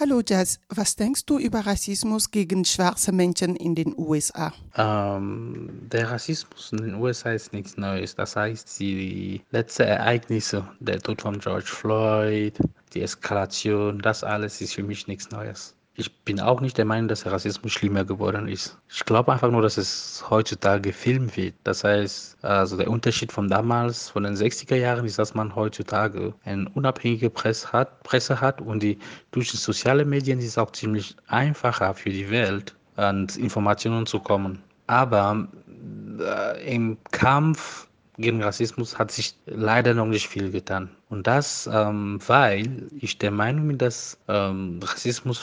Hallo Jazz, was denkst du über Rassismus gegen schwarze Menschen in den USA? Ähm, der Rassismus in den USA ist nichts Neues. Das heißt, die letzten Ereignisse, der Tod von George Floyd, die Eskalation, das alles ist für mich nichts Neues. Ich bin auch nicht der Meinung, dass Rassismus schlimmer geworden ist. Ich glaube einfach nur, dass es heutzutage gefilmt wird. Das heißt, also der Unterschied von damals, von den 60er Jahren, ist, dass man heutzutage eine unabhängige Presse hat, Presse hat und die durch die sozialen Medien ist es auch ziemlich einfacher für die Welt, an Informationen zu kommen. Aber äh, im Kampf gegen Rassismus hat sich leider noch nicht viel getan. Und das, ähm, weil ich der Meinung bin, dass ähm, Rassismus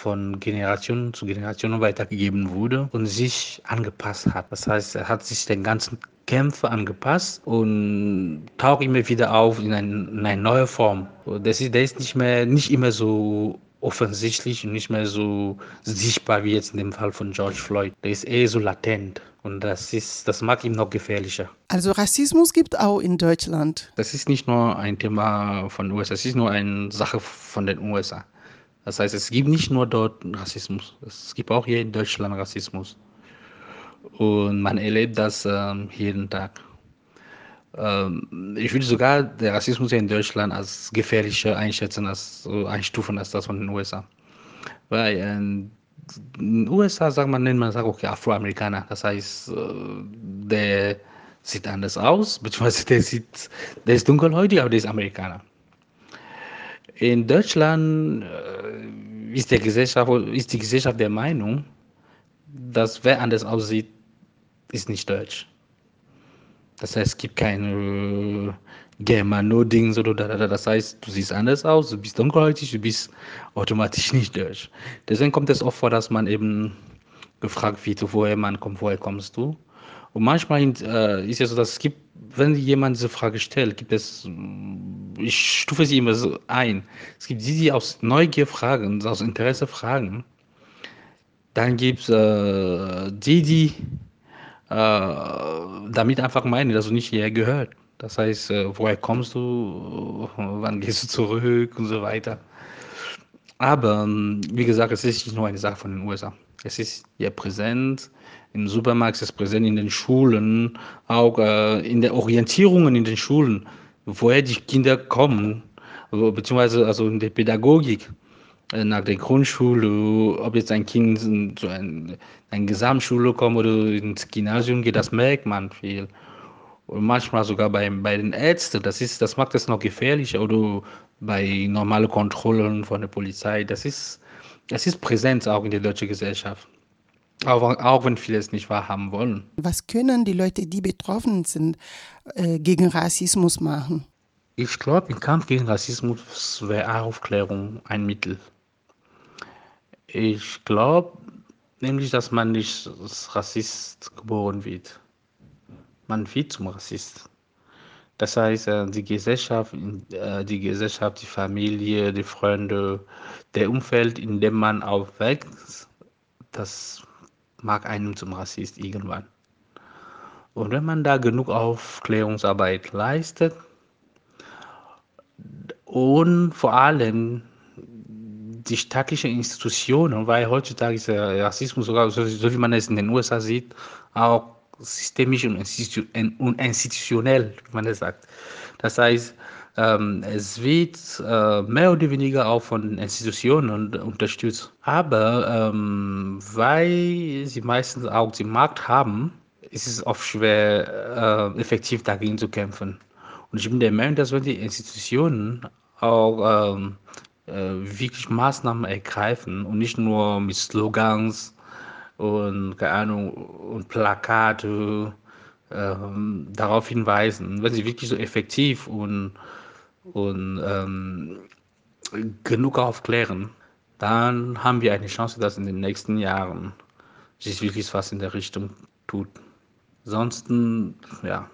von Generation zu Generation weitergegeben wurde und sich angepasst hat. Das heißt, er hat sich den ganzen Kämpfen angepasst und taucht immer wieder auf in, ein, in eine neue Form. Das ist, der ist nicht mehr nicht immer so offensichtlich und nicht mehr so sichtbar wie jetzt in dem Fall von George Floyd. Der ist eher so latent. Und das, ist, das macht ihn noch gefährlicher. Also Rassismus gibt auch in Deutschland. Das ist nicht nur ein Thema von den USA, das ist nur eine Sache von den USA. Das heißt, es gibt nicht nur dort Rassismus, es gibt auch hier in Deutschland Rassismus. Und man erlebt das ähm, jeden Tag. Ähm, ich würde sogar den Rassismus hier in Deutschland als gefährlicher einschätzen, als so einstufen als das von den USA. Weil äh, in den USA sagt man, nennt man sagt, okay, Afroamerikaner. Das heißt, äh, der sieht anders aus, beziehungsweise der, sieht, der ist dunkelhäutig, aber der ist Amerikaner. In Deutschland äh, ist, der Gesellschaft, ist die Gesellschaft der Meinung, dass wer anders aussieht, ist nicht deutsch. Das heißt, es gibt keine Germano-Dings oder da, da, Das heißt, du siehst anders aus, du bist dunkelhäutig, du bist automatisch nicht deutsch. Deswegen kommt es oft vor, dass man eben gefragt wird, woher man kommt, woher kommst du? Und manchmal äh, ist es so, dass es gibt, wenn jemand diese Frage stellt, gibt es, ich stufe sie immer so ein. Es gibt die, die aus Neugier fragen, aus Interesse fragen. Dann gibt es äh, die, die äh, damit einfach meinen, dass du nicht hierher gehört. Das heißt, äh, woher kommst du, wann gehst du zurück und so weiter. Aber wie gesagt, es ist nicht nur eine Sache von den USA. Es ist hier präsent im Supermarkt, ist präsent in den Schulen, auch äh, in der Orientierungen in den Schulen, woher die Kinder kommen, beziehungsweise also in der Pädagogik äh, nach der Grundschule, ob jetzt ein Kind in so ein, Gesamtschule kommt oder ins Gymnasium geht, das merkt man viel. Und manchmal sogar bei, bei den Ärzten, das, ist, das macht es noch gefährlicher oder bei normalen Kontrollen von der Polizei. Das ist, das ist präsent auch in der deutschen Gesellschaft. Auch, auch wenn viele es nicht wahrhaben wollen. Was können die Leute, die betroffen sind, äh, gegen Rassismus machen? Ich glaube, im Kampf gegen Rassismus wäre Aufklärung ein Mittel. Ich glaube nämlich, dass man nicht als Rassist geboren wird. Man wird zum Rassist. Das heißt, äh, die Gesellschaft, äh, die Gesellschaft, die Familie, die Freunde, der Umfeld, in dem man aufwächst, das mag einem zum Rassist irgendwann. Und wenn man da genug Aufklärungsarbeit leistet und vor allem die staatlichen Institutionen, weil heutzutage ist Rassismus sogar, so, wie man es in den USA sieht, auch systemisch und institutionell, wie man das sagt. Das heißt, ähm, es wird äh, mehr oder weniger auch von Institutionen unterstützt. Aber ähm, weil sie meistens auch den Markt haben, ist es oft schwer, äh, effektiv dagegen zu kämpfen. Und ich bin der Meinung, dass wenn die Institutionen auch ähm, äh, wirklich Maßnahmen ergreifen und nicht nur mit Slogans und keine Ahnung und Plakate ähm, darauf hinweisen, wenn sie wirklich so effektiv und und ähm, genug aufklären, dann haben wir eine Chance, dass in den nächsten Jahren sich wirklich was in der Richtung tut. Ansonsten, ja,